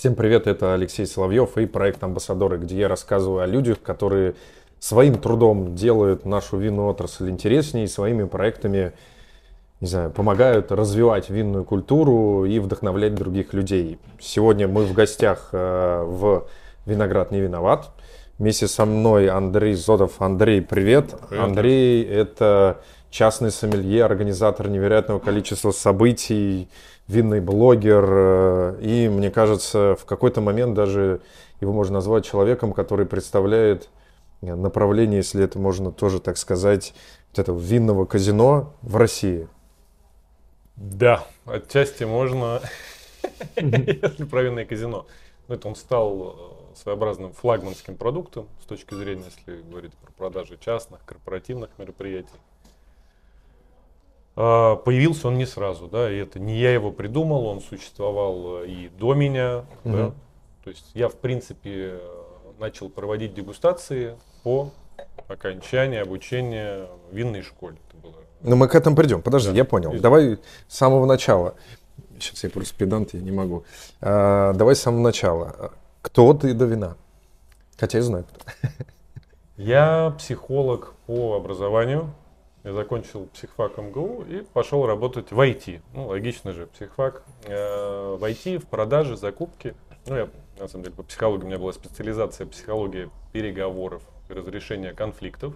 Всем привет, это Алексей Соловьев и проект «Амбассадоры», где я рассказываю о людях, которые своим трудом делают нашу винную отрасль интереснее, своими проектами не знаю, помогают развивать винную культуру и вдохновлять других людей. Сегодня мы в гостях э, в «Виноград не виноват». Вместе со мной Андрей Зодов. Андрей, привет. привет. Андрей – это частный сомелье, организатор невероятного количества событий, винный блогер. Э, и, мне кажется, в какой-то момент даже его можно назвать человеком, который представляет направление, если это можно тоже так сказать, вот этого винного казино в России. Да, отчасти можно, если про винное казино. Но это он стал э, своеобразным флагманским продуктом с точки зрения, если говорить про продажи частных, корпоративных мероприятий. А, появился он не сразу, да, и это не я его придумал, он существовал э, и до меня, угу. да. То есть я, в принципе, начал проводить дегустации по окончании обучения в винной школе. Это было. Ну, мы к этому придем. Подожди, да. я понял. Извините. Давай с самого начала. Сейчас я просто педант, я не могу. А, давай с самого начала. Кто ты до вина? Хотя я знаю кто. Я психолог по образованию. Я закончил психфак МГУ и пошел работать в IT. Ну, логично же, психфак. Э, в IT, в продаже, закупке. Ну, я, на самом деле, по психологии у меня была специализация психология переговоров и разрешения конфликтов.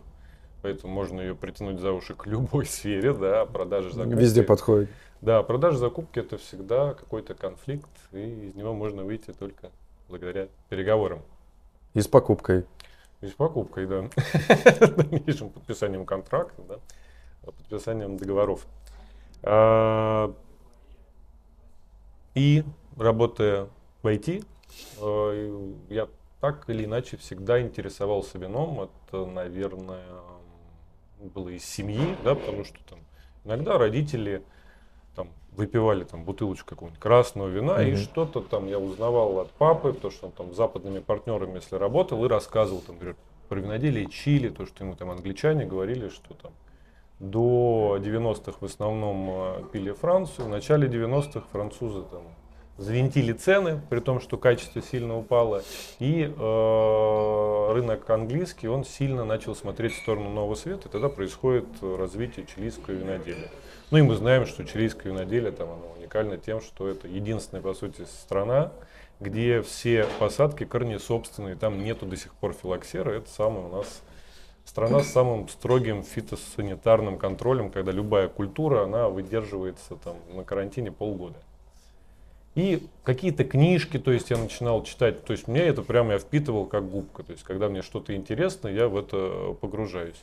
Поэтому можно ее притянуть за уши к любой сфере, да, продажи закупки. Везде подходит. Да, продажи закупки это всегда какой-то конфликт, и из него можно выйти только благодаря переговорам. И с покупкой. И с покупкой, да. Дальнейшим подписанием контракта, да, подписанием договоров. А, и работая в IT, э, я так или иначе всегда интересовался вином. Это, наверное, было из семьи, да, потому что там иногда родители выпивали там бутылочку какого-нибудь красного вина, mm-hmm. и что-то там я узнавал от папы, то, что он там с западными партнерами, если работал, и рассказывал там, например, про виноделие Чили, то, что ему там англичане говорили, что там до 90-х в основном э, пили Францию, в начале 90-х французы там завинтили цены, при том, что качество сильно упало, и э, рынок английский, он сильно начал смотреть в сторону нового света, и тогда происходит развитие чилийского виноделия. Ну и мы знаем, что чилийское виноделие там оно уникально тем, что это единственная, по сути, страна, где все посадки корнесобственные, там нету до сих пор филоксера, это самая у нас страна с самым строгим фитосанитарным контролем, когда любая культура, она выдерживается там на карантине полгода. И какие-то книжки, то есть я начинал читать, то есть мне это прямо я впитывал как губка, то есть когда мне что-то интересно, я в это погружаюсь.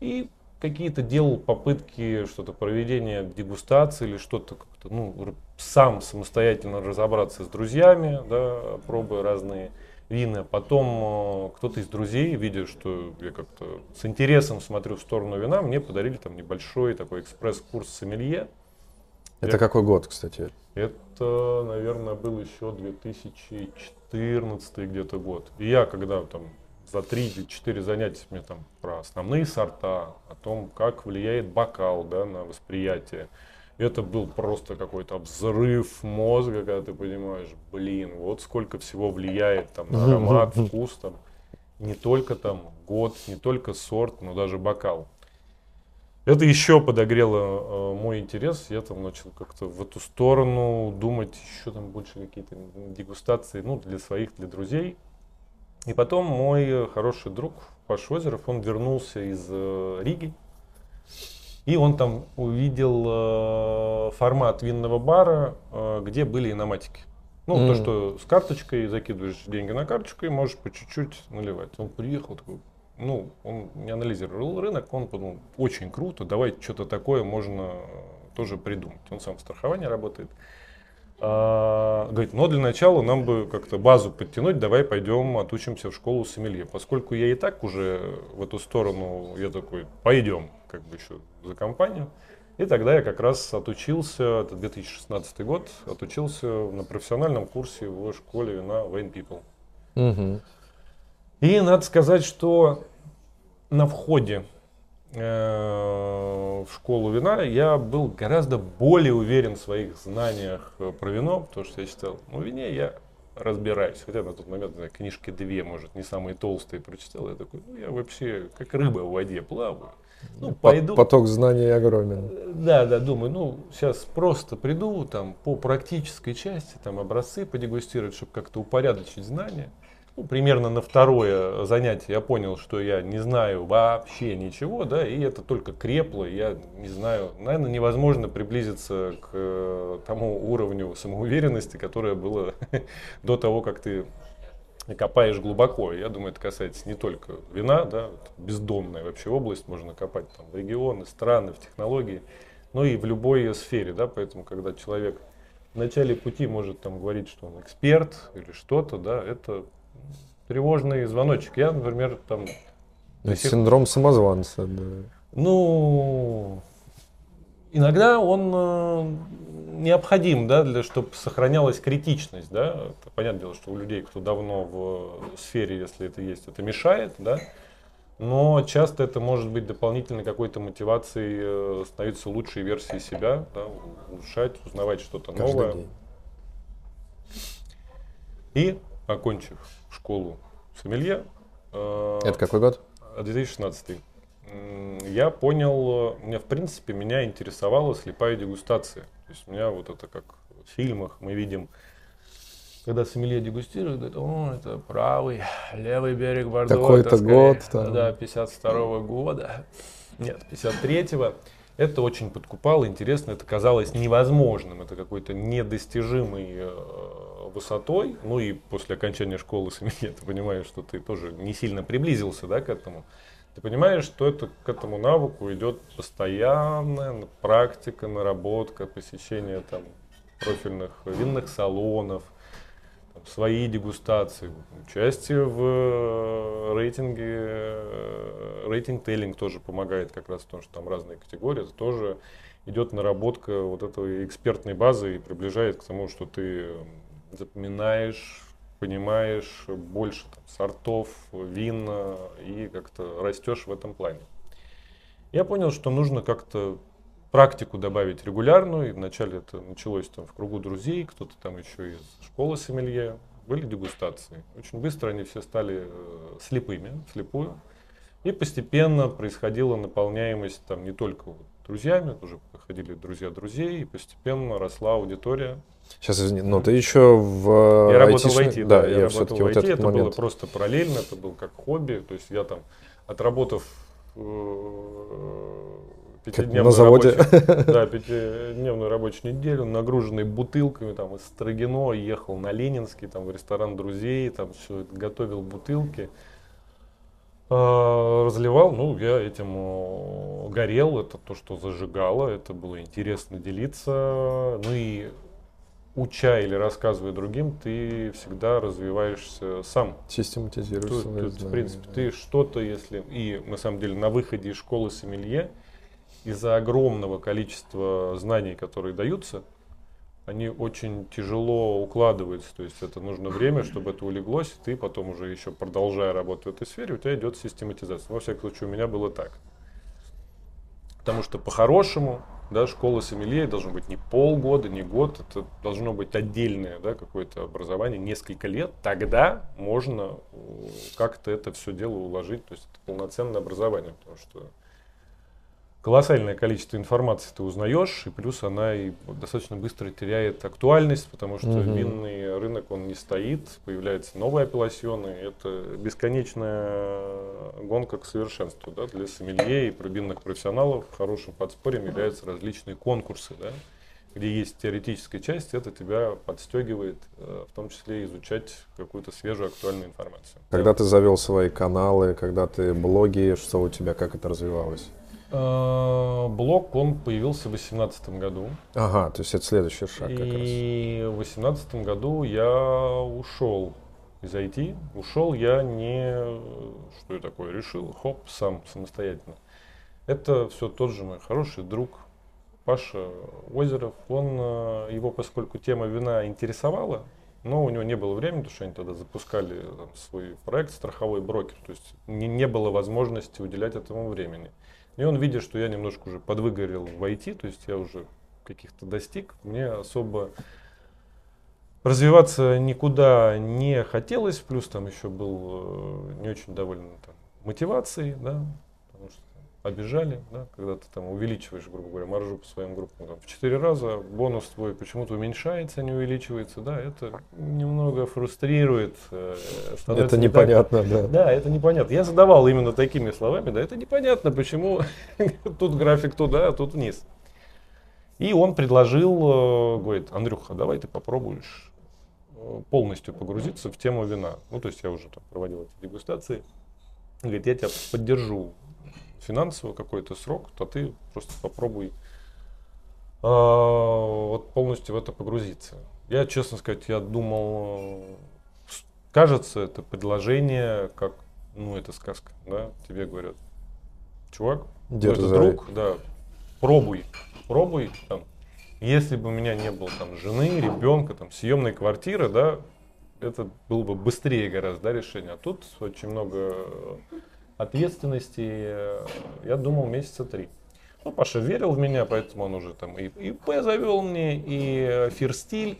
И какие-то делал попытки что-то проведения дегустации или что-то как-то, ну, сам самостоятельно разобраться с друзьями, да, пробуя разные вина. Потом э, кто-то из друзей, видя, что я как-то с интересом смотрю в сторону вина, мне подарили там небольшой такой экспресс-курс сомелье. Это я... какой год, кстати? Это, наверное, был еще 2014 где-то год. И я, когда там за 3-4 занятия мне там про основные сорта, о том, как влияет бокал да, на восприятие. Это был просто какой-то взрыв мозга, когда ты понимаешь, блин, вот сколько всего влияет там на аромат, вкус, там, не только там год, не только сорт, но даже бокал. Это еще подогрело э, мой интерес. Я там начал как-то в эту сторону думать, еще там больше какие-то дегустации, ну, для своих, для друзей. И потом мой хороший друг Паш Озеров, он вернулся из э, Риги. И он там увидел э, формат винного бара, э, где были иноматики. Ну, mm. то, что с карточкой закидываешь деньги на карточку и можешь по чуть-чуть наливать. Он приехал такой, ну, он не анализировал рынок, он подумал, очень круто, давай что-то такое можно тоже придумать. Он сам в страховании работает. А, говорит, но для начала нам бы как-то базу подтянуть, давай пойдем отучимся в школу сомелье. Поскольку я и так уже в эту сторону, я такой, пойдем, как бы еще за компанию. И тогда я как раз отучился, это 2016 год, отучился на профессиональном курсе в школе вина Wayne People. Угу. И надо сказать, что на входе в школу вина я был гораздо более уверен в своих знаниях про вино, потому что я считал, ну, в вине я разбираюсь. Хотя на тот момент, знаю, книжки две, может, не самые толстые прочитал. Я такой, ну, я вообще как рыба в воде плаваю. Ну, пойду. Поток знаний огромен. Да, да, думаю, ну, сейчас просто приду, там, по практической части, там, образцы подегустировать, чтобы как-то упорядочить знания. Ну, примерно на второе занятие я понял, что я не знаю вообще ничего, да, и это только крепло, я не знаю, наверное, невозможно приблизиться к э, тому уровню самоуверенности, которое было до того, как ты копаешь глубоко. Я думаю, это касается не только вина, да, бездонная вообще область, можно копать там в регионы, страны, в технологии, но и в любой сфере, да, поэтому когда человек в начале пути может там говорить, что он эксперт или что-то, да, это тревожный звоночек. Я, например, там... Синдром самозванца, да. Ну, иногда он э, необходим, да, для чтобы сохранялась критичность, да. Это понятное дело, что у людей, кто давно в сфере, если это есть, это мешает, да. Но часто это может быть дополнительной какой-то мотивацией э, становиться лучшей версией себя, да, улучшать, узнавать что-то новое. День. И окончив школу сомелье. Э, Это какой год? 2016. Я понял, меня в принципе меня интересовала слепая дегустация. То есть у меня вот это как в фильмах мы видим, когда сомелье дегустирует, говорит, о, это правый, левый берег Бордо. Такой-то год. Там. Да, 52 -го года. Нет, 53-го. Это очень подкупало, интересно, это казалось невозможным, это какой-то недостижимый э, высотой, ну и после окончания школы сомелье ты понимаешь, что ты тоже не сильно приблизился да, к этому. Ты понимаешь, что это, к этому навыку идет постоянная практика, наработка, посещение там, профильных винных салонов, там, свои дегустации, участие в э, рейтинге, э, рейтинг-тейлинг тоже помогает как раз в том, что там разные категории, это тоже идет наработка вот этой экспертной базы и приближает к тому, что ты запоминаешь, понимаешь больше там, сортов, вин и как-то растешь в этом плане. Я понял, что нужно как-то практику добавить регулярную. И вначале это началось там в кругу друзей, кто-то там еще из школы сомелье. Были дегустации. Очень быстро они все стали э, слепыми, слепую. И постепенно происходила наполняемость там не только вот друзьями, уже приходили друзья друзей, и постепенно росла аудитория. Сейчас, но ты еще в Я работал в IT, да, да я, я работал в IT, вот это момент. было просто параллельно, это был как хобби, то есть я там, отработав э, пятидневную, на заводе. Рабочую, да, пятидневную рабочую неделю, нагруженный бутылками, там, из Строгино, ехал на Ленинский, там, в ресторан друзей, там, все готовил бутылки. А, разливал, ну, я этим э, горел, это то, что зажигало, это было интересно делиться. Ну и уча или рассказывая другим, ты всегда развиваешься сам. Систематизируешь свои тут, В принципе, да. ты что-то, если... И на самом деле на выходе из школы сомелье из-за огромного количества знаний, которые даются, они очень тяжело укладываются. То есть это нужно время, чтобы это улеглось, и ты потом уже еще продолжая работать в этой сфере, у тебя идет систематизация. Во всяком случае, у меня было так. Потому что по-хорошему, да, школа сомелье должно быть не полгода, не год, это должно быть отдельное да, какое-то образование, несколько лет. Тогда можно э, как-то это все дело уложить, то есть это полноценное образование, потому что колоссальное количество информации ты узнаешь, и плюс она и достаточно быстро теряет актуальность, потому что угу. винный рынок, он не стоит, появляются новые апелласьоны, это бесконечная гонка к совершенству. Да? Для сомелье и пробинных профессионалов хорошим подспорьем являются различные конкурсы, да? где есть теоретическая часть, это тебя подстегивает, э, в том числе изучать какую-то свежую актуальную информацию. Когда да? ты завел свои каналы, когда ты блоги, что у тебя, как это развивалось? Э, блог, он появился в 2018 году. Ага, то есть это следующий шаг как раз. И в 2018 году я ушел из IT. Ушел я не, что я такое, решил, хоп, сам, самостоятельно. Это все тот же мой хороший друг Паша Озеров. Он, э, его, поскольку тема вина интересовала, но у него не было времени, потому что они тогда запускали там, свой проект страховой брокер. То есть не, не было возможности уделять этому времени. И он, видя, что я немножко уже подвыгорел в IT, то есть я уже каких-то достиг, мне особо развиваться никуда не хотелось, плюс там еще был э, не очень доволен там, мотивацией, да, обижали, да, когда ты там увеличиваешь, грубо говоря, маржу по своим группам там, в 4 раза, бонус твой почему-то уменьшается, не увеличивается, да, это немного фрустрирует. Э, это непонятно, не да. Да, это непонятно. Я задавал именно такими словами, да, это непонятно, почему тут график туда, а тут вниз. И он предложил, э, говорит, Андрюха, давай ты попробуешь э, полностью погрузиться в тему вина. Ну, то есть я уже там проводил эти дегустации. Говорит, я тебя поддержу финансово какой-то срок, то ты просто попробуй э, вот полностью в это погрузиться. Я, честно сказать, я думал, кажется, это предложение, как, ну, это сказка, да, тебе говорят, чувак, Дерзай. это друг, да, пробуй, пробуй, там, если бы у меня не было там жены, ребенка, там, съемной квартиры, да, это было бы быстрее гораздо, да, решение. А тут очень много ответственности, э, я думал, месяца три. Ну, Паша верил в меня, поэтому он уже там и ИП завел мне, и Фирстиль.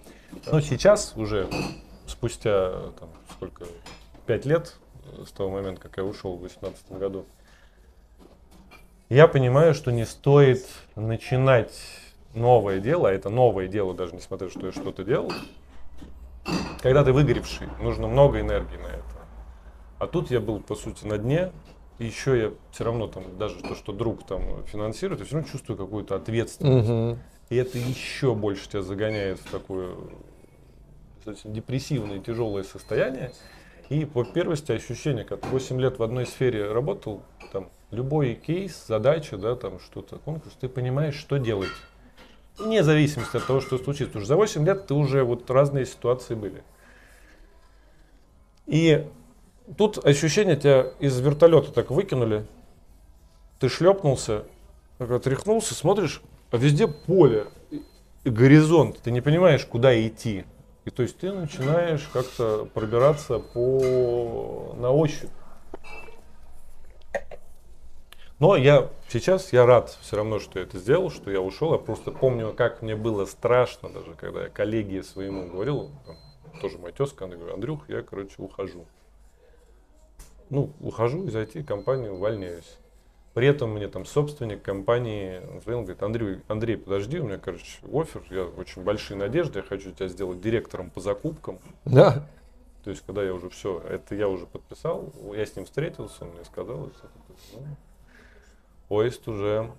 Но сейчас уже спустя там, сколько, пять лет с того момента, как я ушел в 2018 году, я понимаю, что не стоит начинать новое дело, а это новое дело, даже несмотря что я что-то делал, когда ты выгоревший, нужно много энергии на это. А тут я был, по сути, на дне, и еще я все равно там, даже то, что друг там финансирует, я все равно чувствую какую-то ответственность. Угу. И это еще больше тебя загоняет в такое депрессивное, тяжелое состояние. И по первости ощущение, как 8 лет в одной сфере работал, там любой кейс, задача, да, там что-то, конкурс, ты понимаешь, что делать. Вне зависимости от того, что случится. Потому что за 8 лет ты уже вот разные ситуации были. И Тут ощущение тебя из вертолета так выкинули, ты шлепнулся, отряхнулся, смотришь, а везде поле горизонт, ты не понимаешь, куда идти. И то есть ты начинаешь как-то пробираться по на ощупь. Но я сейчас я рад все равно, что я это сделал, что я ушел. Я просто помню, как мне было страшно, даже когда я коллеге своему говорил, тоже моя тезка, она говорит, Андрюх, я, короче, ухожу ну, ухожу из IT-компании, увольняюсь. При этом мне там собственник компании звонил, говорит, Андрей, Андрей, подожди, у меня, короче, офер, я очень большие надежды, я хочу тебя сделать директором по закупкам. Да. То есть, когда я уже все, это я уже подписал, я с ним встретился, он мне сказал, что ну, поезд уже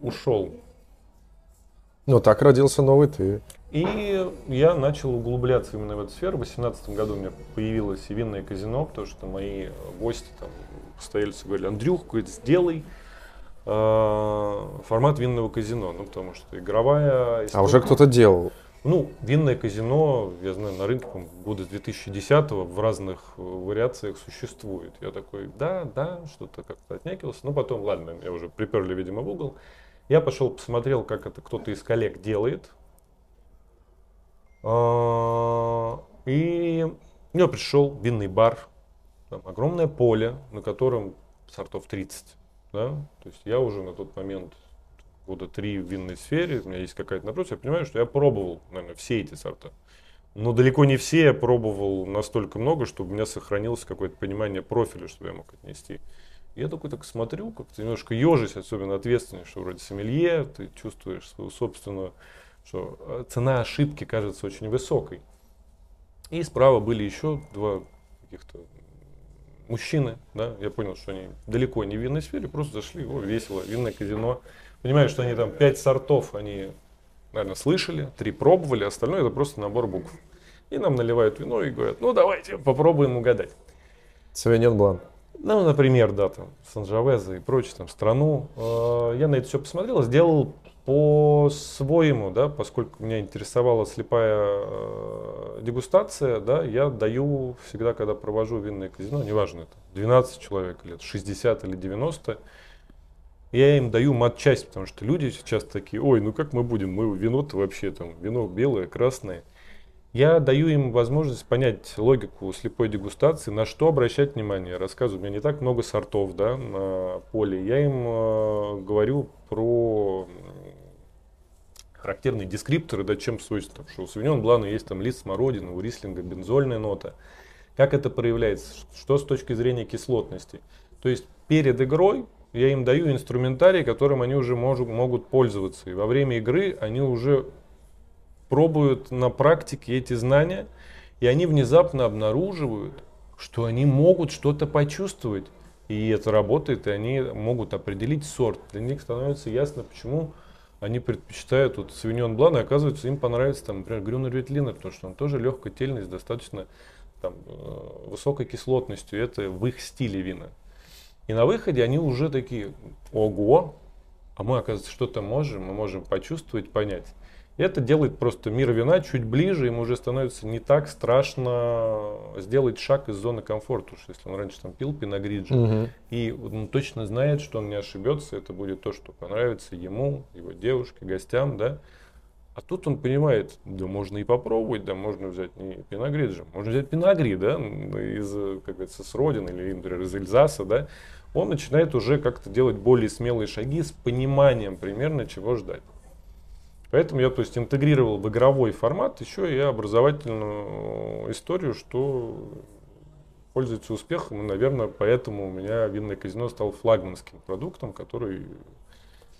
ушел. Ну, так родился новый ты. И я начал углубляться именно в эту сферу. В 2018 году у меня появилось и винное казино, потому что мои гости, там, постояльцы говорили, Андрюх, говорит, сделай э, формат винного казино. Ну, потому что игровая... История. А уже кто-то делал? Ну, винное казино, я знаю, на рынке, по года 2010 в разных вариациях существует. Я такой, да, да, что-то как-то отнекился. Ну, потом, ладно, меня уже приперли, видимо, в угол. Я пошел, посмотрел, как это кто-то из коллег делает. А, и я пришел винный бар, там огромное поле, на котором сортов 30. Да? То есть я уже на тот момент года три в винной сфере, у меня есть какая-то напротив, я понимаю, что я пробовал, наверное, все эти сорта. Но далеко не все я пробовал настолько много, чтобы у меня сохранилось какое-то понимание профиля, чтобы я мог отнести. Я такой так смотрю, как-то немножко ежись, особенно ответственный, что вроде сомелье, ты чувствуешь свою собственную что э, цена ошибки кажется очень высокой. И справа были еще два каких-то мужчины, да, я понял, что они далеко не в винной сфере, просто зашли, о, весело, винное казино. Понимаю, что они там пять сортов, они, наверное, слышали, три пробовали, остальное это просто набор букв. И нам наливают вино и говорят, ну давайте попробуем угадать. Савиньон Блан. Ну, например, да, там, Санжавеза и прочее, там, страну. Э, я на это все посмотрел, сделал по-своему, да, поскольку меня интересовала слепая э, дегустация, да, я даю всегда, когда провожу винное казино, неважно это 12 человек или 60 или 90, я им даю матчасть, потому что люди сейчас такие, ой, ну как мы будем, мы вино-то вообще там, вино белое, красное. Я даю им возможность понять логику слепой дегустации, на что обращать внимание. Рассказываю, у меня не так много сортов да, на поле. Я им э, говорю про характерные дескрипторы, да, чем свойственно, что у Савиньон Блана есть там лист смородины, у Рислинга бензольная нота. Как это проявляется? Что с точки зрения кислотности? То есть перед игрой я им даю инструментарий, которым они уже могут, могут пользоваться. И во время игры они уже пробуют на практике эти знания, и они внезапно обнаруживают, что они могут что-то почувствовать. И это работает, и они могут определить сорт. Для них становится ясно, почему они предпочитают вот Савиньон Блан, и оказывается, им понравится, там, например, Грюнер Ветлинер, потому что он тоже легкая тельность, достаточно там, э, высокой кислотностью. Это в их стиле вина. И на выходе они уже такие, ого, а мы, оказывается, что-то можем, мы можем почувствовать, понять. Это делает просто мир вина чуть ближе, ему уже становится не так страшно сделать шаг из зоны комфорта. Уж если он раньше там пил пиногриджи, угу. и он точно знает, что он не ошибется, это будет то, что понравится ему, его девушке, гостям, да. А тут он понимает, да можно и попробовать, да можно взять не пиногриджи, можно взять пиногри, да, из, как говорится, с родины или, например, из Эльзаса, да. Он начинает уже как-то делать более смелые шаги с пониманием примерно, чего ждать. Поэтому я то есть, интегрировал в игровой формат еще и образовательную историю, что пользуется успехом. И, наверное, поэтому у меня винное казино стал флагманским продуктом, который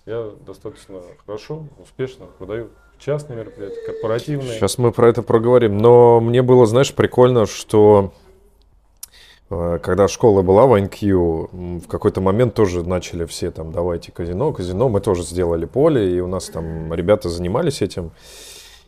я достаточно хорошо, успешно продаю частные мероприятия, корпоративные. Сейчас мы про это проговорим. Но мне было, знаешь, прикольно, что Э, когда школа была в INQ, в какой-то момент тоже начали все там, давайте казино, казино. Мы тоже сделали поле, и у нас там ребята занимались этим.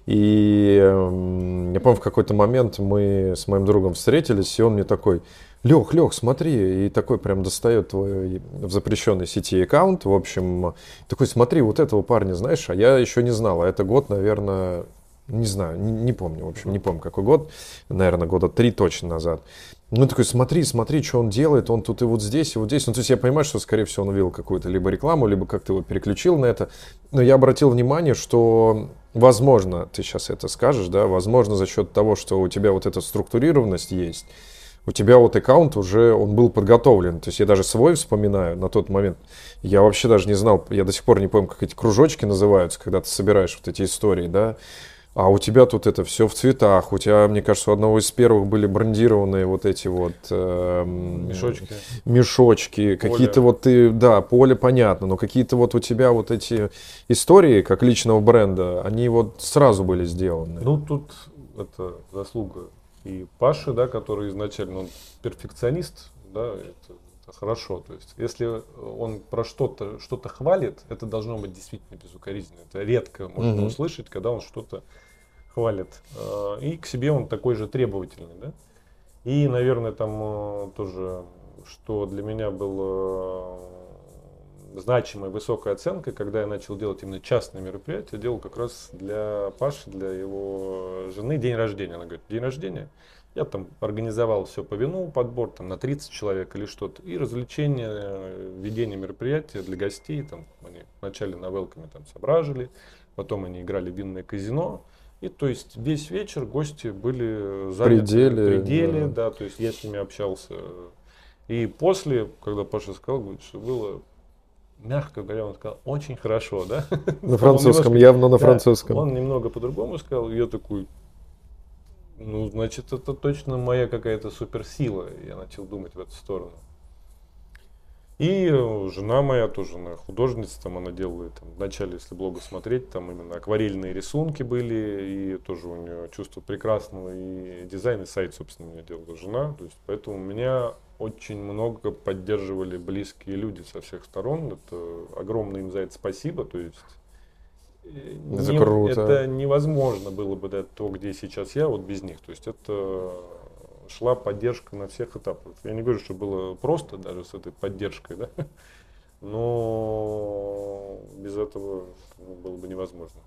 И я помню, в какой-то момент мы с моим другом встретились, и он мне такой, Лех, Лех, смотри, и такой прям достает твой в запрещенной сети аккаунт, в общем, такой, смотри, вот этого парня знаешь, а я еще не знал, а это год, наверное, не знаю, не, не помню, в общем, не помню какой год, наверное, года три точно назад. Ну, такой, смотри, смотри, что он делает, он тут и вот здесь, и вот здесь. Ну, то есть я понимаю, что, скорее всего, он увидел какую-то либо рекламу, либо как-то его переключил на это. Но я обратил внимание, что, возможно, ты сейчас это скажешь, да, возможно, за счет того, что у тебя вот эта структурированность есть, у тебя вот аккаунт уже, он был подготовлен. То есть я даже свой вспоминаю на тот момент. Я вообще даже не знал, я до сих пор не помню, как эти кружочки называются, когда ты собираешь вот эти истории, да. А у тебя тут это все в цветах. У тебя, мне кажется, у одного из первых были брендированные вот эти вот э, мешочки. Мешочки. Какие-то вот ты, да, поле понятно, но какие-то вот у тебя вот эти истории, как личного бренда, они вот сразу были сделаны. Ну, тут это заслуга и Паши, да, который изначально он перфекционист, да, это, хорошо. То есть, если он про что-то что-то хвалит, это должно быть действительно безукоризненно. Это редко можно угу. услышать, когда он что-то хвалит. А, и к себе он такой же требовательный, да. И, наверное, там э, тоже, что для меня было э, значимой высокой оценкой, когда я начал делать именно частные мероприятия, делал как раз для Паши, для его жены день рождения. Она говорит, день рождения? Я там организовал все по вину, подбор там на 30 человек или что-то. И развлечение, э, ведение мероприятия для гостей. Там они вначале на велками там сображили, потом они играли в винное казино. И то есть весь вечер гости были заняты пределе, пределе, да. да, то есть я с ними общался. И после, когда Паша сказал, говорит, что было мягко говоря, он сказал, очень хорошо, да? На французском, явно на французском. Он немного по-другому сказал, я такой, ну, значит, это точно моя какая-то суперсила. Я начал думать в эту сторону. И э, жена моя тоже, она художница, там она делает, там, вначале, если блога смотреть, там именно акварельные рисунки были, и тоже у нее чувство прекрасного, и дизайн, и сайт, собственно, у меня делала жена. То есть, поэтому меня очень много поддерживали близкие люди со всех сторон. Это огромное им за это спасибо. То есть это не, круто. Это невозможно было бы до то, где сейчас я, вот без них. То есть это шла поддержка на всех этапах. Я не говорю, что было просто даже с этой поддержкой, да, но без этого ну, было бы невозможно.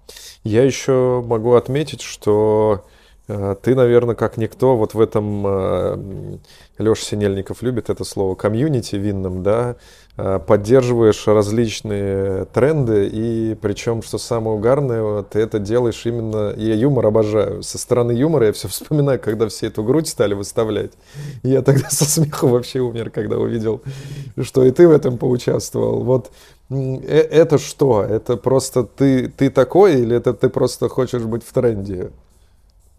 Я еще могу отметить, что Э, ты, наверное, как никто, вот в этом э, Леша Синельников любит это слово комьюнити винном, да, э, поддерживаешь различные тренды, и причем, что самое угарное, ты это делаешь именно, я юмор обожаю, со стороны юмора я все вспоминаю, когда все эту грудь стали выставлять, я тогда со смеху вообще умер, когда увидел, что и ты в этом поучаствовал, вот это что? Это просто ты, ты такой или это ты просто хочешь быть в тренде?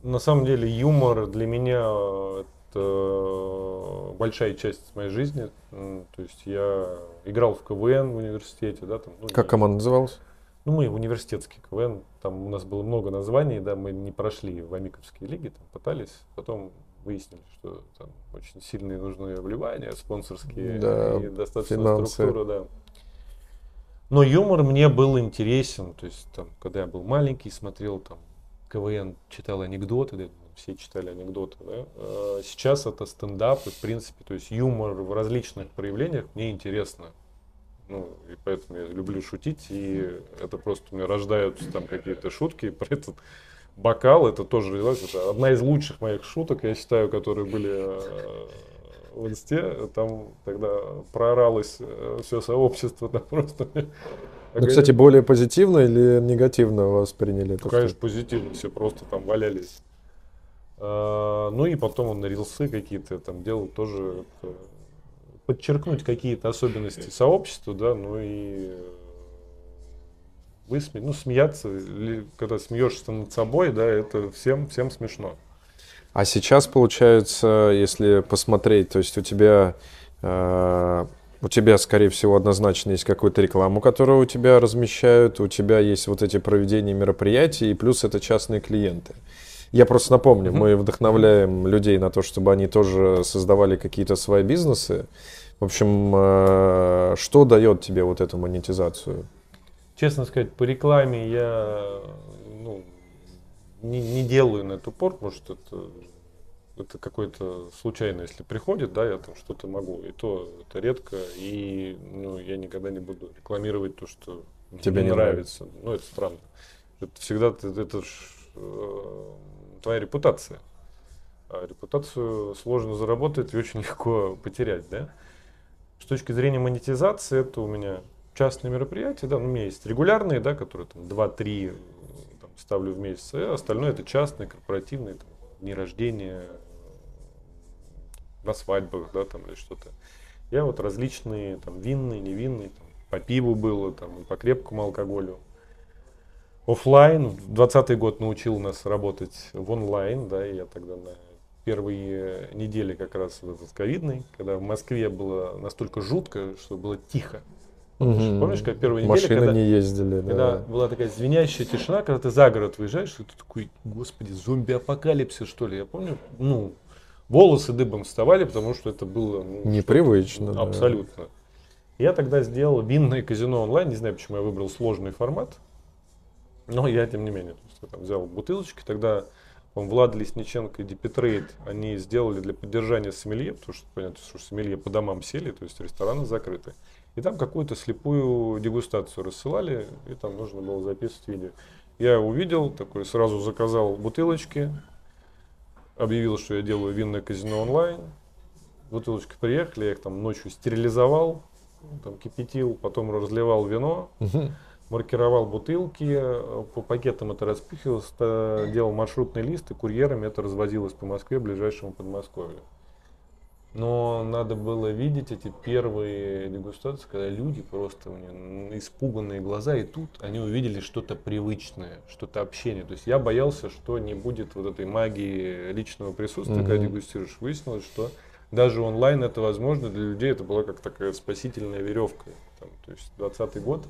На самом деле юмор для меня это большая часть моей жизни. То есть я играл в КВН в университете, да, там. Ну, как команда называлась? Ну, мы университетский КВН, там у нас было много названий, да, мы не прошли в Амиковские лиги, там пытались, потом выяснили, что там очень сильные нужны вливания спонсорские да, и достаточно финансы. структура, да. Но юмор мне был интересен, то есть там, когда я был маленький, смотрел там КВН читал анекдоты, все читали анекдоты, да. А сейчас это стендап, и, в принципе, то есть юмор в различных проявлениях мне интересно. Ну, и поэтому я люблю шутить, и это просто у меня рождаются там какие-то шутки про этот бокал, это тоже, это одна из лучших моих шуток, я считаю, которые были э, в инсте, там тогда прооралось э, все сообщество, там просто ну, кстати, более позитивно или негативно восприняли? Ну, конечно, позитивно, все просто там валялись. А, ну и потом он рилсы какие-то там делал тоже это, подчеркнуть какие-то особенности сообщества, да, ну и высме... ну, смеяться, когда смеешься над собой, да, это всем, всем смешно. А сейчас, получается, если посмотреть, то есть у тебя э, у тебя, скорее всего, однозначно есть какую-то рекламу, которую у тебя размещают, у тебя есть вот эти проведения мероприятий, и плюс это частные клиенты. Я просто напомню, mm-hmm. мы вдохновляем людей на то, чтобы они тоже создавали какие-то свои бизнесы. В общем, э, что дает тебе вот эту монетизацию? Честно сказать, по рекламе я ну, не, не делаю на этот упор, может это это какой-то случайно, если приходит, да, я там что-то могу, и то это редко, и ну, я никогда не буду рекламировать то, что тебе не нравится. нравится. Ну, это странно. Это всегда это, это ж, э, твоя репутация. А репутацию сложно заработать и очень легко потерять, да. С точки зрения монетизации, это у меня частные мероприятия, да, ну, у меня есть регулярные, да, которые там 2-3 ставлю в месяц, а остальное это частные, корпоративные, там, дни рождения, на свадьбах, да, там или что-то. Я вот различные, там, винные, невинные, там, по пиву было, там, и по крепкому алкоголю. Оффлайн, 20 год научил нас работать в онлайн, да, и я тогда на первые недели как раз в этот ковидный, когда в Москве было настолько жутко, что было тихо. Помнишь, угу. помнишь как первые недели, когда, не ездили, когда да. была такая звенящая тишина, когда ты за город выезжаешь, и ты такой, господи, зомби-апокалипсис, что ли. Я помню, ну, волосы дыбом вставали, потому что это было ну, непривычно. Абсолютно. Да. Я тогда сделал винное казино онлайн. Не знаю, почему я выбрал сложный формат. Но я, тем не менее, я там взял бутылочки. Тогда он Влад Лесниченко и Дипетрейд, они сделали для поддержания сомелье, потому что, понятно, что сомелье по домам сели, то есть рестораны закрыты. И там какую-то слепую дегустацию рассылали, и там нужно было записывать видео. Я увидел, такой сразу заказал бутылочки, объявил, что я делаю винное казино онлайн. Бутылочки приехали, я их там ночью стерилизовал, там кипятил, потом разливал вино, маркировал бутылки, по пакетам это распихивалось, делал маршрутный лист, и курьерами это развозилось по Москве, ближайшему Подмосковью. Но надо было видеть эти первые дегустации, когда люди просто у них испуганные глаза, и тут они увидели что-то привычное, что-то общение. То есть я боялся, что не будет вот этой магии личного присутствия, mm-hmm. когда дегустируешь. Выяснилось, что даже онлайн это возможно для людей, это была как такая спасительная веревка. Там, то есть 20 год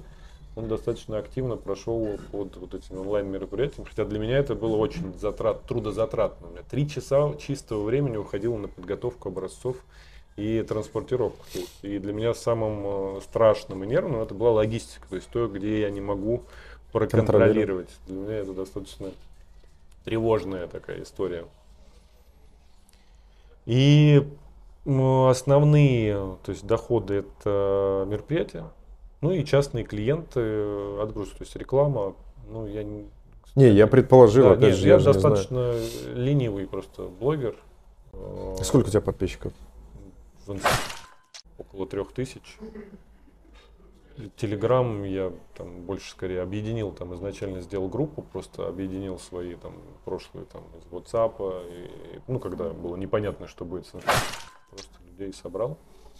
он достаточно активно прошел под вот этим онлайн-мероприятием, хотя для меня это было очень затрат, трудозатратно. У меня три часа чистого времени уходило на подготовку образцов и транспортировку. И для меня самым э, страшным и нервным это была логистика, то есть то, где я не могу проконтролировать. Для меня это достаточно тревожная такая история. И основные то есть доходы это мероприятия, ну и частные клиенты, отгрузка, то есть реклама. Ну, я, Не, я предположил, Да, опять нет, же, я я не достаточно ленивый просто блогер. Э, Сколько у тебя подписчиков? около трех тысяч. Телеграм я там больше скорее объединил, там изначально сделал группу, просто объединил свои там прошлые там из WhatsApp, и, ну когда было непонятно, что будет просто людей собрал.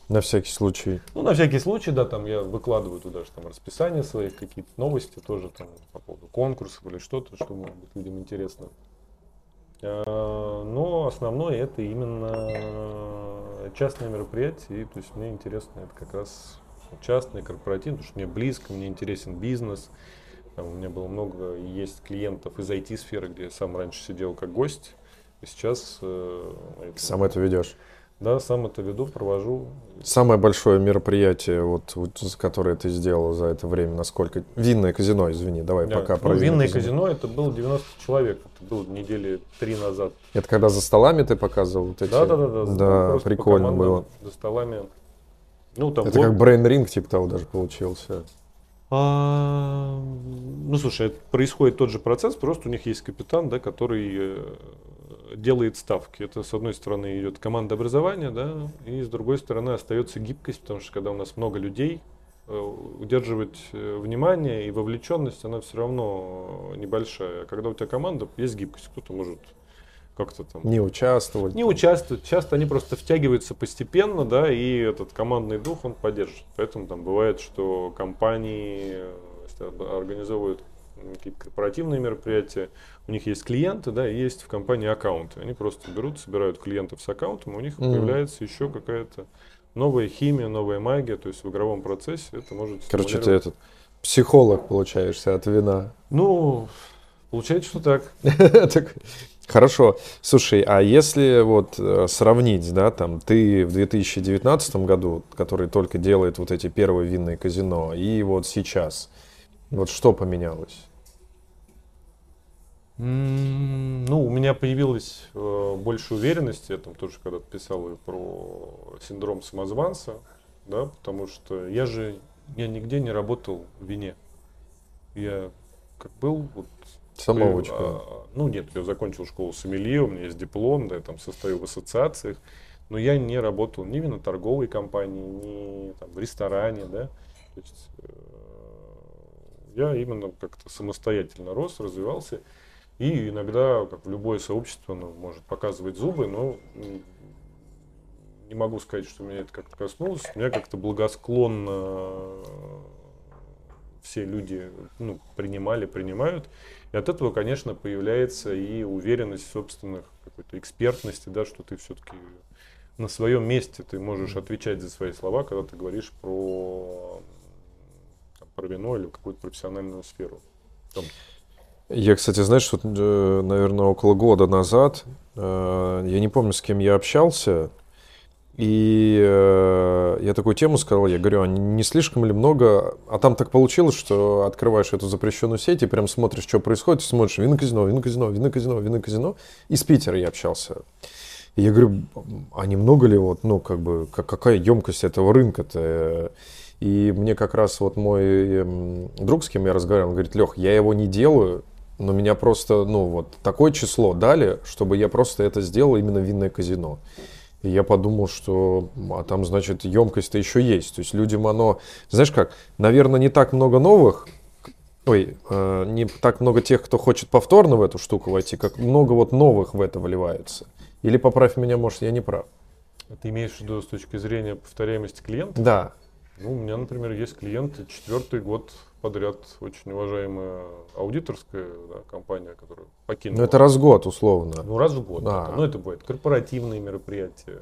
На всякий случай. Ну, на всякий случай, да, там я выкладываю туда же там расписание своих, какие-то новости тоже там по поводу конкурсов или что-то, что может быть людям интересно. А, Но основное это именно частные мероприятия, и то есть мне интересно это как раз частные, корпоративные, потому что мне близко, мне интересен бизнес. Там у меня было много, есть клиентов из IT-сферы, где я сам раньше сидел как гость, и сейчас э, Сам это ведешь. Да, сам это веду, провожу. Самое большое мероприятие, вот, вот, которое ты сделал за это время, насколько... Винное казино, извини, давай Да. пока Ну, про винное казино это было 90 человек, это было недели три назад. Это когда за столами ты показывал вот эти... Да, да, да, да. Да, по прикольно командам, было. За столами. Ну, там Это вот- как Ring, типа того даже получился. А, ну, слушай, это происходит тот же процесс, просто у них есть капитан, да, который э, делает ставки. Это, с одной стороны, идет команда образования, да, и с другой стороны остается гибкость, потому что когда у нас много людей, э, удерживать э, внимание и вовлеченность, она все равно небольшая. А когда у тебя команда, есть гибкость, кто-то может как-то там Не участвовать. не участвуют. Часто они просто втягиваются постепенно, да, и этот командный дух он поддерживает. Поэтому там бывает, что компании э, организовывают какие-то корпоративные мероприятия, у них есть клиенты, да, и есть в компании аккаунты. Они просто берут, собирают клиентов с аккаунтом, у них Мгм. появляется еще какая-то новая химия, новая магия, то есть в игровом процессе это может Короче, ты этот психолог получаешься от вина. Ну, получается, что так. Так, Хорошо. Слушай, а если вот э, сравнить, да, там, ты в 2019 году, который только делает вот эти первые винные казино, и вот сейчас, вот что поменялось? Ну, у меня появилась э, больше уверенности, я там тоже когда-то писал и про синдром самозванца, да, потому что я же, я нигде не работал в вине. Я как был, вот, Самоучка. а, ну нет, я закончил школу сомелье, у меня есть диплом, да, я там состою в ассоциациях, но я не работал ни в виноторговой компании, ни там, в ресторане, да, то есть э, я именно как-то самостоятельно рос, развивался, и иногда, как в любое сообщество, оно может показывать зубы, но не могу сказать, что меня это как-то коснулось. Меня как-то благосклонно все люди ну, принимали, принимают. И от этого, конечно, появляется и уверенность в собственных какой-то экспертности, да, что ты все-таки на своем месте ты можешь отвечать за свои слова, когда ты говоришь про, про вино или какую-то профессиональную сферу. Там, Я, кстати, знаешь, вот, э, наверное, около года назад, э, я не помню, с кем я общался, и э, я такую тему сказал, я говорю, а не не слишком ли много, а там так получилось, что открываешь эту запрещенную сеть и прям смотришь, что происходит, смотришь вино-казино, вино-казино, вино-казино, вино-казино. Из Питера я общался. И я говорю, а немного ли вот, ну, как бы, как- какая емкость этого рынка-то? И мне как раз вот мой эм, друг, с кем я разговаривал, он говорит, Лех, я его не делаю, но меня просто, ну, вот такое число дали, чтобы я просто это сделал именно винное казино. И я подумал, что а там, значит, емкость-то еще есть. То есть людям оно... Знаешь как, наверное, не так много новых, ой, э, не так много тех, кто хочет повторно в эту штуку войти, как много вот новых в это вливается. Или поправь меня, может, я не прав. ты имеешь в виду с точки зрения повторяемости клиента? Да, Ну, у меня, например, есть клиенты четвертый год подряд, очень уважаемая аудиторская да, компания, которая покинула. но это раз в год, условно. Ну, раз в год. Да. это. Ну, это бывает корпоративные мероприятия.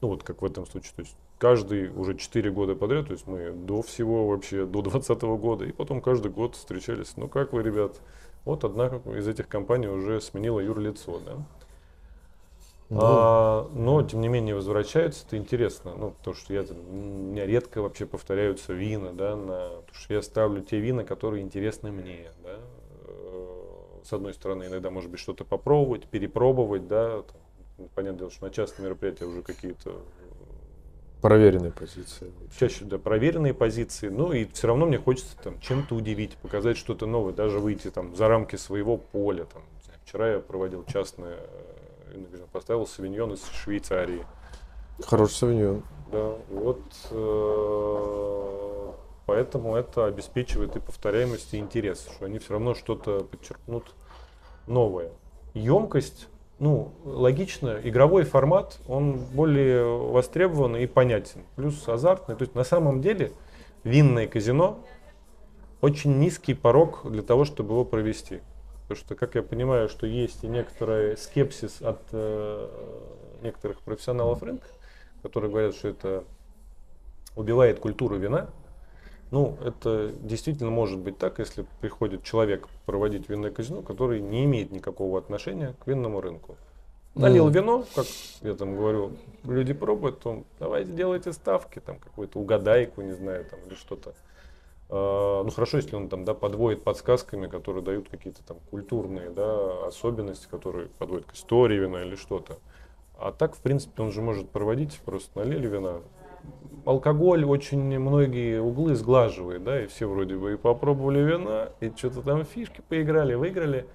Ну, вот как в этом случае. То есть каждый уже 4 года подряд, то есть мы до всего вообще, до 2020 года, и потом каждый год встречались. Ну, как вы, ребят? Вот одна из этих компаний уже сменила юрлицо, да? Ну, А, но, тем не менее, возвращаются, это интересно. Ну, потому что я, у меня редко вообще повторяются вина, да, на, потому что я ставлю те вина, которые интересны мне, да. Э, С одной стороны, иногда, может быть, что-то попробовать, перепробовать, да. там, понятное дело, что на частные мероприятия уже какие-то Проверенные позиции. Чаще, да, проверенные позиции. Ну и все равно мне хочется там чем-то удивить, показать что-то новое, даже выйти там за рамки своего поля. Там, вчера я проводил частное, э, поставил савиньон из Швейцарии. Хороший савиньон. Да, вот э, поэтому это обеспечивает и повторяемость, и интерес, что они все равно что-то подчеркнут новое. Емкость ну, логично, игровой формат, он более востребован и понятен. Плюс азартный. То есть на самом деле винное казино очень низкий порог для того, чтобы его провести. Потому что, как я понимаю, что есть и некоторый скепсис от э, некоторых профессионалов рынка, которые говорят, что это убивает культуру вина. Ну, это действительно может быть так, если приходит человек проводить винное казино, который не имеет никакого отношения к винному рынку. Налил mm. вино, как я там говорю, люди пробуют, то давайте делайте ставки, там какую-то угадайку, не знаю, там или что-то. Uh, ну хорошо, если он там да, подводит подсказками, которые дают какие-то там культурные да, особенности, которые подводят к истории вина или что-то. А так, в принципе, он же может проводить, просто налили вина, алкоголь очень многие углы сглаживает, да, и все вроде бы и попробовали вина, и что-то там фишки поиграли, выиграли.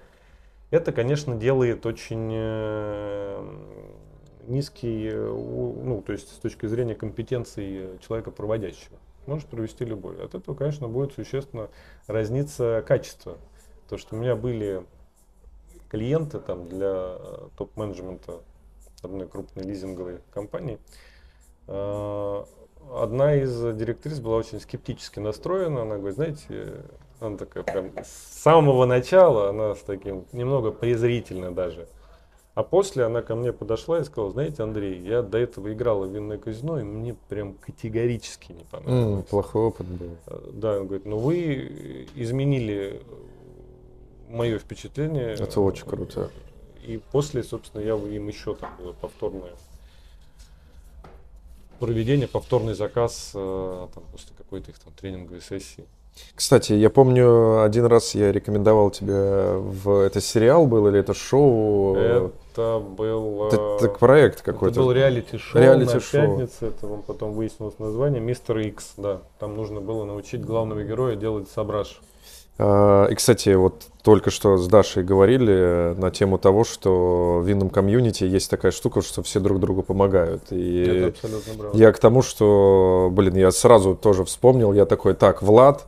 Это, конечно, делает очень э, низкий, э, ну, то есть с точки зрения компетенции человека проводящего. Может провести любой. От этого, конечно, будет существенно разниться качество. То, что у меня были клиенты там для топ-менеджмента одной крупной лизинговой компании, э, одна из директрис была очень скептически настроена. Она говорит, знаете, она такая прям с самого начала, она с таким немного презрительно даже. А после она ко мне подошла и сказала, знаете, Андрей, я до этого играла в винное казино, и мне прям категорически не понравилось. Mm, плохой опыт был. Э, да, он говорит, ну вы изменили мое впечатление. Это очень круто. И после, собственно, я им еще там было повторное проведение, повторный заказ э, там, после какой-то их там тренинговой сессии. Кстати, я помню, один раз я рекомендовал тебе в... Это сериал был или это шоу? Это был... Это, это проект какой-то. Это был реалити-шоу реалити на пятнице. Это вам потом выяснилось название. Мистер Икс, да. Там нужно было научить главного героя делать сабраж. А, и, кстати, вот только что с Дашей говорили на тему того, что в винном комьюнити есть такая штука, что все друг другу помогают. И я к тому, что, блин, я сразу тоже вспомнил, я такой, так, Влад,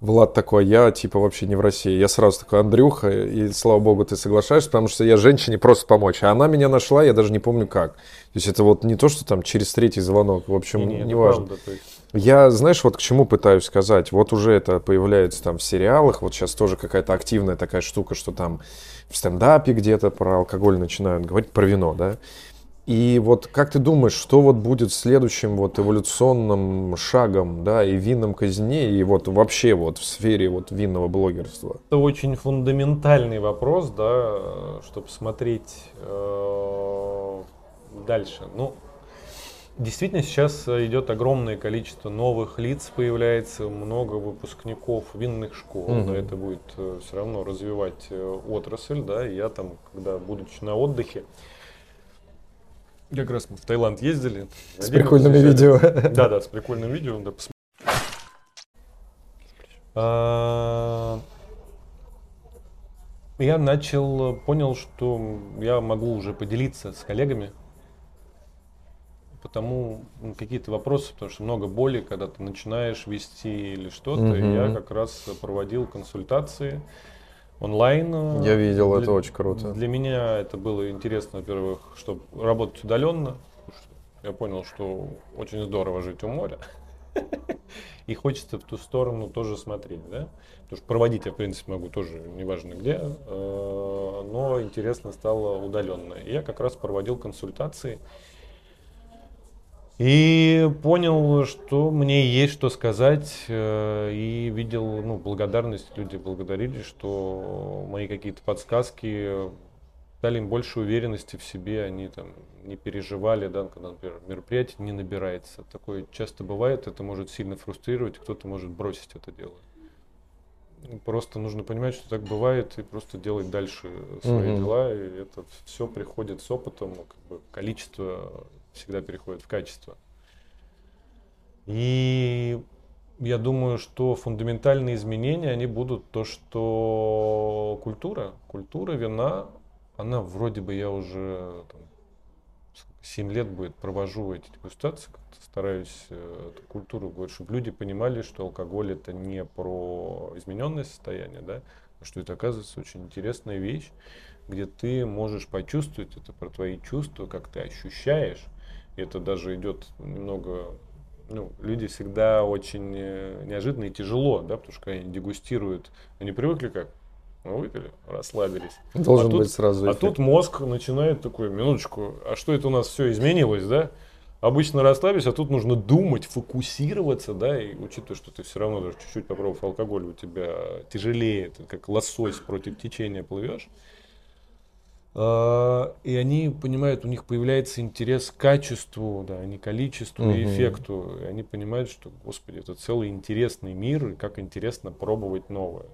Влад такой, я типа вообще не в России. Я сразу такой, Андрюха, и слава богу, ты соглашаешься, потому что я женщине просто помочь. А она меня нашла, я даже не помню как. То есть это вот не то, что там через третий звонок, в общем, не, не, не важно. Правда, есть... Я, знаешь, вот к чему пытаюсь сказать. Вот уже это появляется там в сериалах, вот сейчас тоже какая-то активная такая штука, что там в стендапе где-то про алкоголь начинают говорить, про вино, да. И вот как ты думаешь, что вот будет следующим вот эволюционным шагом, да, и в винном казине, и вот вообще вот в сфере вот винного блогерства? Это очень фундаментальный вопрос, да, чтобы смотреть э, дальше. Ну, действительно сейчас идет огромное количество новых лиц, появляется много выпускников винных школ, угу. да, это будет э, все равно развивать э, отрасль, да, я там, когда будучи на отдыхе, как раз мы в Таиланд ездили. С прикольными видео. Да, да, с прикольным видео. Да, а, я начал, понял, что я могу уже поделиться с коллегами, потому ну, какие-то вопросы, потому что много боли, когда ты начинаешь вести или что-то. Mm-hmm. Я как раз проводил консультации онлайн. Я видел, для, это очень круто. Для меня это было интересно, во-первых, чтобы работать удаленно. Я понял, что очень здорово жить у моря. И хочется в ту сторону тоже смотреть, да? Потому что проводить я, в принципе, могу тоже, неважно где, э, но интересно стало удаленно. И я как раз проводил консультации и понял, что мне есть что сказать, э, и видел ну, благодарность, люди благодарили, что мои какие-то подсказки дали им больше уверенности в себе, они там не переживали, да, когда, например, мероприятие не набирается. Такое часто бывает, это может сильно фрустрировать, кто-то может бросить это дело. Просто нужно понимать, что так бывает, и просто делать дальше свои mm-hmm. дела, и это все приходит с опытом, как бы количество всегда переходит в качество. И я думаю, что фундаментальные изменения, они будут то, что культура, культура вина, она вроде бы я уже там, 7 лет будет провожу эти дегустации, стараюсь э, эту культуру говорить, чтобы люди понимали, что алкоголь это не про измененное состояние, да, а что это оказывается очень интересная вещь, где ты можешь почувствовать это про твои чувства, как ты ощущаешь. Это даже идет немного ну, люди всегда очень э, неожиданно и тяжело, да, потому что они дегустируют, они привыкли как, ну, выпили, расслабились. Должен а быть тут, сразу А эффект. тут мозг начинает такой, минуточку, а что это у нас все изменилось, да? Обычно расслабишься, а тут нужно думать, фокусироваться, да, и учитывая, что ты все равно даже чуть-чуть попробовав алкоголь, у тебя тяжелее, ты как лосось против течения плывешь. А, И они понимают, у них появляется интерес к качеству, да, а не количеству и Мгм. эффекту. И они понимают, что, господи, это целый интересный мир, и как интересно пробовать новое.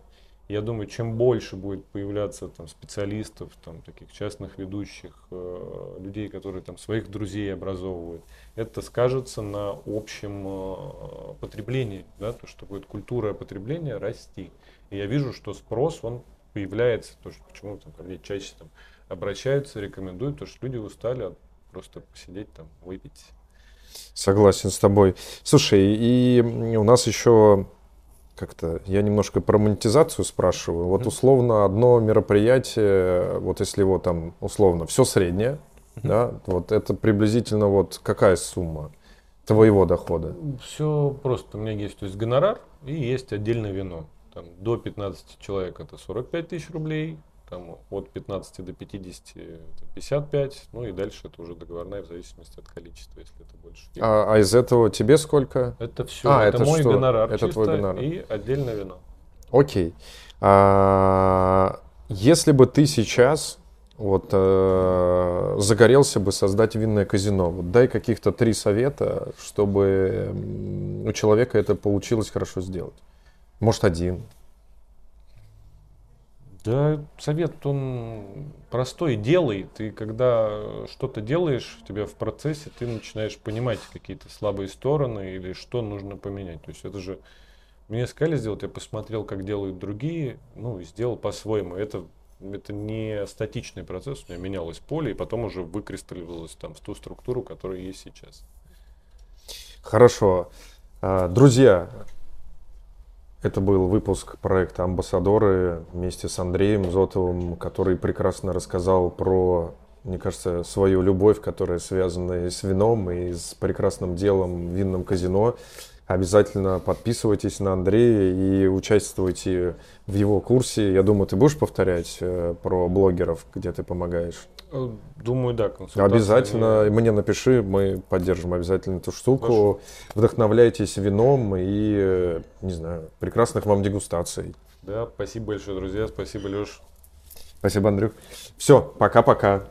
Я думаю, чем больше будет появляться там специалистов, там таких частных ведущих, э, людей, которые там своих друзей образовывают, это скажется на общем э, потреблении, да, то, что будет культура потребления расти. И я вижу, что спрос, он появляется, то, что почему там ко мне чаще там обращаются, рекомендуют, потому что люди устали от просто посидеть там, выпить. Согласен с тобой. Слушай, и у нас еще как-то, я немножко про монетизацию спрашиваю. Вот условно одно мероприятие, вот если его там условно все среднее, да, вот это приблизительно вот какая сумма твоего дохода? Все просто. У меня есть то есть гонорар и есть отдельное вино. Там, до 15 человек это 45 тысяч рублей, там, от 15 до 50 это 55, ну и дальше это уже договорная в зависимости от количества, если это больше. А, а из этого тебе сколько? Это все, А, это, это мой что? гонорар Это твой чисто гонорар. и отдельное вино. Окей. А, если бы ты сейчас вот э, загорелся бы создать винное казино, вот дай каких-то три совета, чтобы у человека это получилось хорошо сделать. Может один. Да, совет он простой. Делай. Ты когда что-то делаешь, тебя в процессе ты начинаешь понимать какие-то слабые стороны или что нужно поменять. То есть это же мне сказали сделать, я посмотрел, как делают другие, ну и сделал по-своему. Это это не статичный процесс, у меня менялось поле, и потом уже выкристаллизовалось там в ту структуру, которая есть сейчас. Хорошо. А, Друзья, это был выпуск проекта «Амбассадоры» вместе с Андреем Зотовым, который прекрасно рассказал про, мне кажется, свою любовь, которая связана и с вином, и с прекрасным делом в винном казино. Обязательно подписывайтесь на Андрея и участвуйте в его курсе. Я думаю, ты будешь повторять э, про блогеров, где ты помогаешь? Э, Думаю, да, консультации Обязательно они- мне напиши, мы поддержим обязательно эту штуку. Вдохновляйтесь вином и, не знаю, прекрасных вам дегустаций. Да, спасибо большое, друзья, спасибо, Леш. Спасибо, Андрюх. Все, пока-пока.